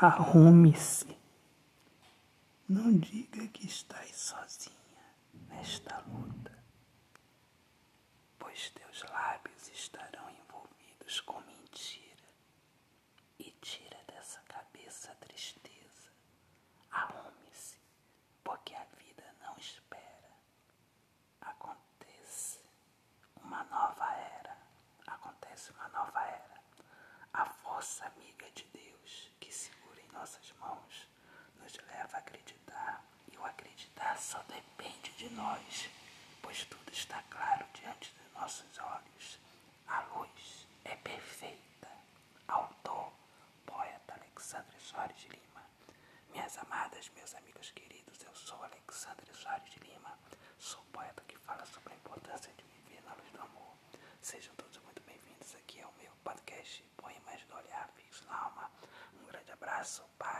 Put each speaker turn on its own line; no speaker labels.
Arrume-se. Não diga que estás sozinha nesta luta, pois teus lábios estarão envolvidos com mentira. E tira dessa cabeça a tristeza. Arrume-se, porque a vida não espera. Acontece uma nova era. Acontece uma nova era. A força nossas mãos nos leva a acreditar. E o acreditar só depende de nós, pois tudo está claro diante de nossos olhos. A luz é perfeita. Autor, poeta Alexandre Soares Lima. Minhas amadas, meus amigos queridos, eu sou Alexandre Soares de Lima. Sou poeta que fala sobre a importância de viver na luz do amor. Sejam todos muito bem-vindos aqui